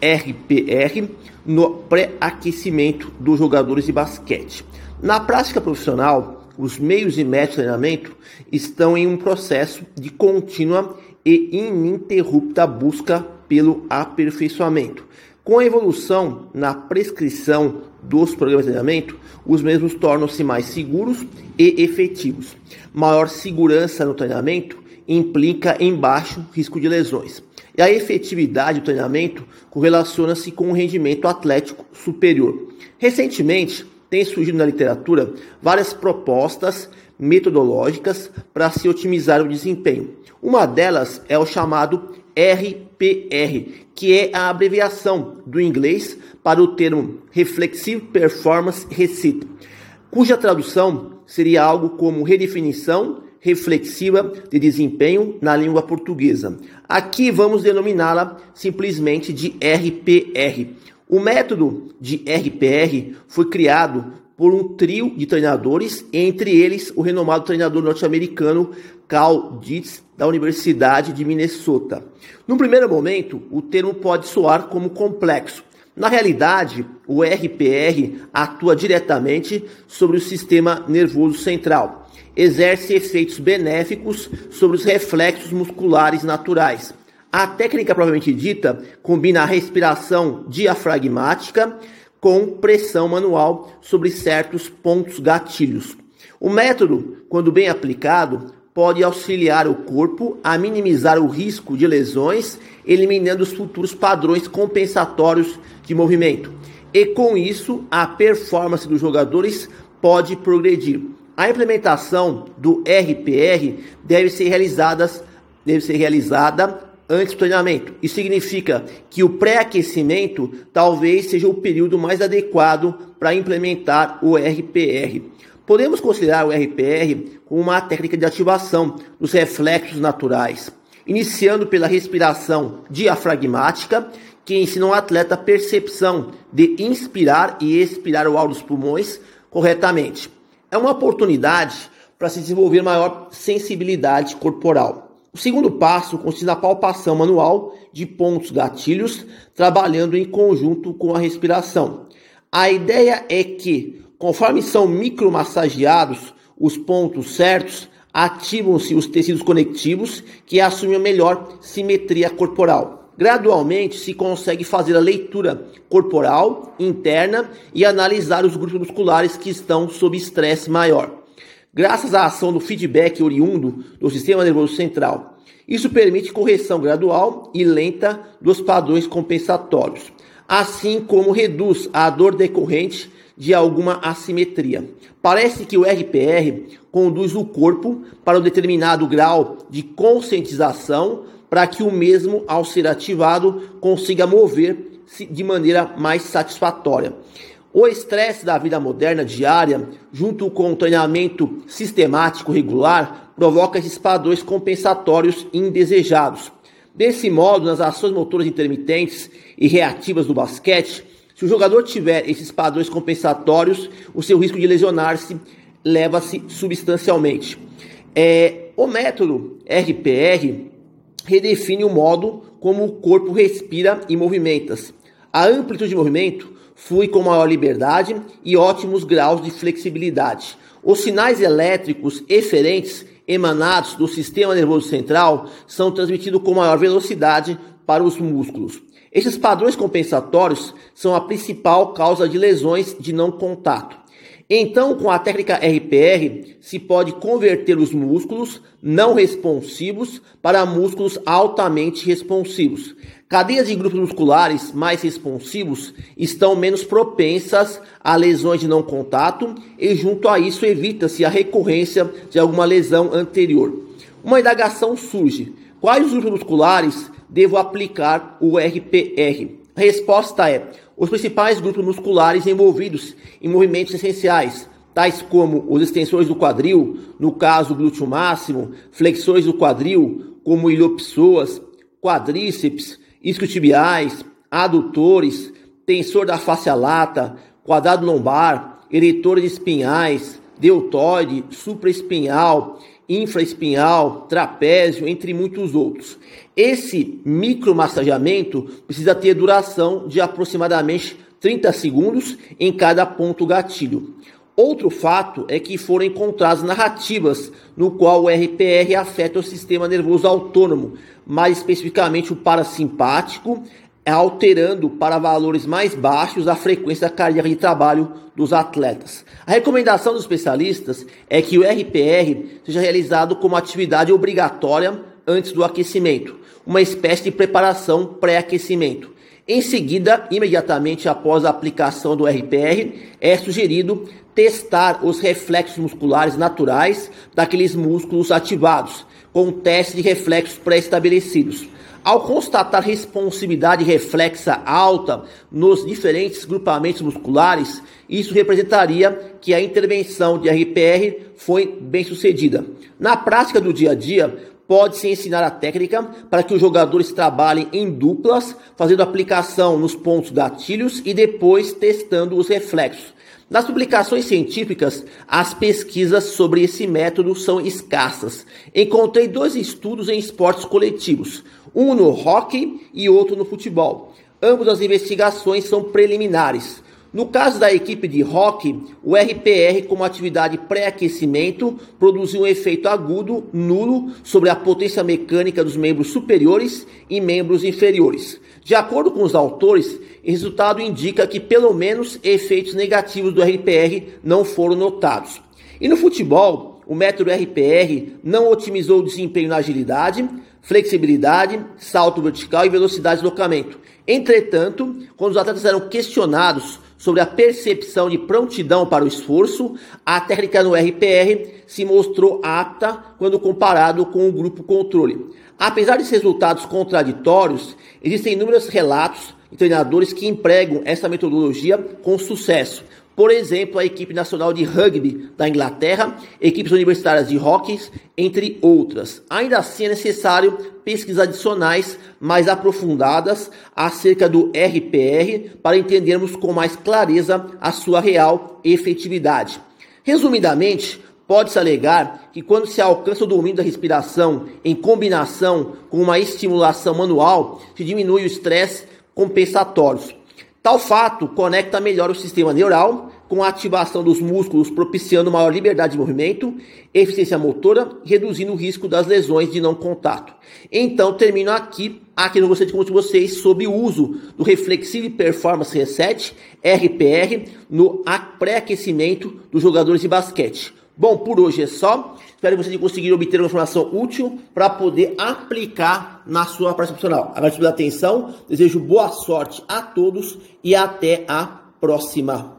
RPR no pré-aquecimento dos jogadores de basquete. Na prática profissional, os meios e métodos de treinamento estão em um processo de contínua e ininterrupta busca pelo aperfeiçoamento. Com a evolução na prescrição dos programas de treinamento, os mesmos tornam-se mais seguros e efetivos. Maior segurança no treinamento implica em baixo risco de lesões. E a efetividade do treinamento correlaciona-se com um rendimento atlético superior. Recentemente, tem surgido na literatura várias propostas metodológicas para se otimizar o desempenho. Uma delas é o chamado RPR, que é a abreviação do inglês para o termo Reflexive Performance Reset, cuja tradução seria algo como redefinição reflexiva de desempenho na língua portuguesa. Aqui vamos denominá-la simplesmente de RPR. O método de RPR foi criado por um trio de treinadores, entre eles o renomado treinador norte-americano Carl Dietz, da Universidade de Minnesota. No primeiro momento, o termo pode soar como complexo. Na realidade, o RPR atua diretamente sobre o sistema nervoso central exerce efeitos benéficos sobre os reflexos musculares naturais. A técnica propriamente dita combina a respiração diafragmática com pressão manual sobre certos pontos gatilhos. O método, quando bem aplicado, pode auxiliar o corpo a minimizar o risco de lesões, eliminando os futuros padrões compensatórios de movimento. E com isso, a performance dos jogadores pode progredir. A implementação do RPR deve ser realizada, deve ser realizada antes do treinamento. Isso significa que o pré-aquecimento talvez seja o período mais adequado para implementar o RPR. Podemos considerar o RPR como uma técnica de ativação dos reflexos naturais, iniciando pela respiração diafragmática, que ensina o um atleta a percepção de inspirar e expirar o ar dos pulmões corretamente é uma oportunidade para se desenvolver maior sensibilidade corporal. O segundo passo consiste na palpação manual de pontos gatilhos, trabalhando em conjunto com a respiração. A ideia é que, conforme são micromassageados os pontos certos, ativam-se os tecidos conectivos que assumem a melhor simetria corporal. Gradualmente se consegue fazer a leitura corporal interna e analisar os grupos musculares que estão sob estresse maior, graças à ação do feedback oriundo do sistema nervoso central. Isso permite correção gradual e lenta dos padrões compensatórios, assim como reduz a dor decorrente de alguma assimetria. Parece que o RPR conduz o corpo para um determinado grau de conscientização para que o mesmo, ao ser ativado, consiga mover-se de maneira mais satisfatória. O estresse da vida moderna diária, junto com o treinamento sistemático regular, provoca esses padrões compensatórios indesejados. Desse modo, nas ações motoras intermitentes e reativas do basquete, se o jogador tiver esses padrões compensatórios, o seu risco de lesionar-se leva-se substancialmente. É, o método RPR redefine o modo como o corpo respira e movimenta-se. A amplitude de movimento flui com maior liberdade e ótimos graus de flexibilidade. Os sinais elétricos eferentes emanados do sistema nervoso central são transmitidos com maior velocidade para os músculos. Esses padrões compensatórios são a principal causa de lesões de não contato. Então, com a técnica RPR, se pode converter os músculos não responsivos para músculos altamente responsivos. Cadeias de grupos musculares mais responsivos estão menos propensas a lesões de não contato e, junto a isso, evita-se a recorrência de alguma lesão anterior. Uma indagação surge: quais grupos musculares devo aplicar o RPR? A resposta é: os principais grupos musculares envolvidos em movimentos essenciais, tais como os extensores do quadril, no caso glúteo máximo, flexões do quadril, como iliopsoas, quadríceps, isquiotibiais, adutores, tensor da face lata, quadrado lombar, eretores espinhais, deltoide, supraespinhal, infraespinhal, trapézio, entre muitos outros. Esse micromassageamento precisa ter duração de aproximadamente 30 segundos em cada ponto gatilho. Outro fato é que foram encontradas narrativas no qual o RPR afeta o sistema nervoso autônomo, mais especificamente o parasimpático, alterando para valores mais baixos a frequência cardíaca de trabalho dos atletas. A recomendação dos especialistas é que o RPR seja realizado como atividade obrigatória antes do aquecimento, uma espécie de preparação pré-aquecimento. Em seguida, imediatamente após a aplicação do RPR, é sugerido testar os reflexos musculares naturais daqueles músculos ativados, com um teste de reflexos pré-estabelecidos. Ao constatar responsividade reflexa alta nos diferentes grupamentos musculares, isso representaria que a intervenção de RPR foi bem sucedida. Na prática do dia a dia, pode-se ensinar a técnica para que os jogadores trabalhem em duplas, fazendo aplicação nos pontos gatilhos e depois testando os reflexos. Nas publicações científicas, as pesquisas sobre esse método são escassas. Encontrei dois estudos em esportes coletivos, um no hockey e outro no futebol. Ambas as investigações são preliminares. No caso da equipe de hockey, o RPR, como atividade pré-aquecimento, produziu um efeito agudo, nulo, sobre a potência mecânica dos membros superiores e membros inferiores. De acordo com os autores, o resultado indica que pelo menos efeitos negativos do RPR não foram notados. E no futebol, o método RPR não otimizou o desempenho na agilidade, flexibilidade, salto vertical e velocidade de deslocamento. Entretanto, quando os atletas eram questionados sobre a percepção de prontidão para o esforço, a técnica no RPR se mostrou apta quando comparado com o grupo controle. Apesar de resultados contraditórios, existem inúmeros relatos de treinadores que empregam essa metodologia com sucesso. Por exemplo, a equipe nacional de rugby da Inglaterra, equipes universitárias de hockey, entre outras. Ainda assim, é necessário pesquisas adicionais mais aprofundadas acerca do RPR para entendermos com mais clareza a sua real efetividade. Resumidamente, pode-se alegar que quando se alcança o domínio da respiração em combinação com uma estimulação manual, se diminui o estresse compensatório. Tal fato conecta melhor o sistema neural com a ativação dos músculos, propiciando maior liberdade de movimento, eficiência motora, reduzindo o risco das lesões de não contato. Então, termino aqui aqui no gostaria de contar vocês sobre o uso do Reflexive Performance Reset, RPR, no pré-aquecimento dos jogadores de basquete. Bom, por hoje é só. Espero que vocês conseguiram obter uma informação útil para poder aplicar na sua prática profissional. Agradeço pela atenção, desejo boa sorte a todos e até a próxima.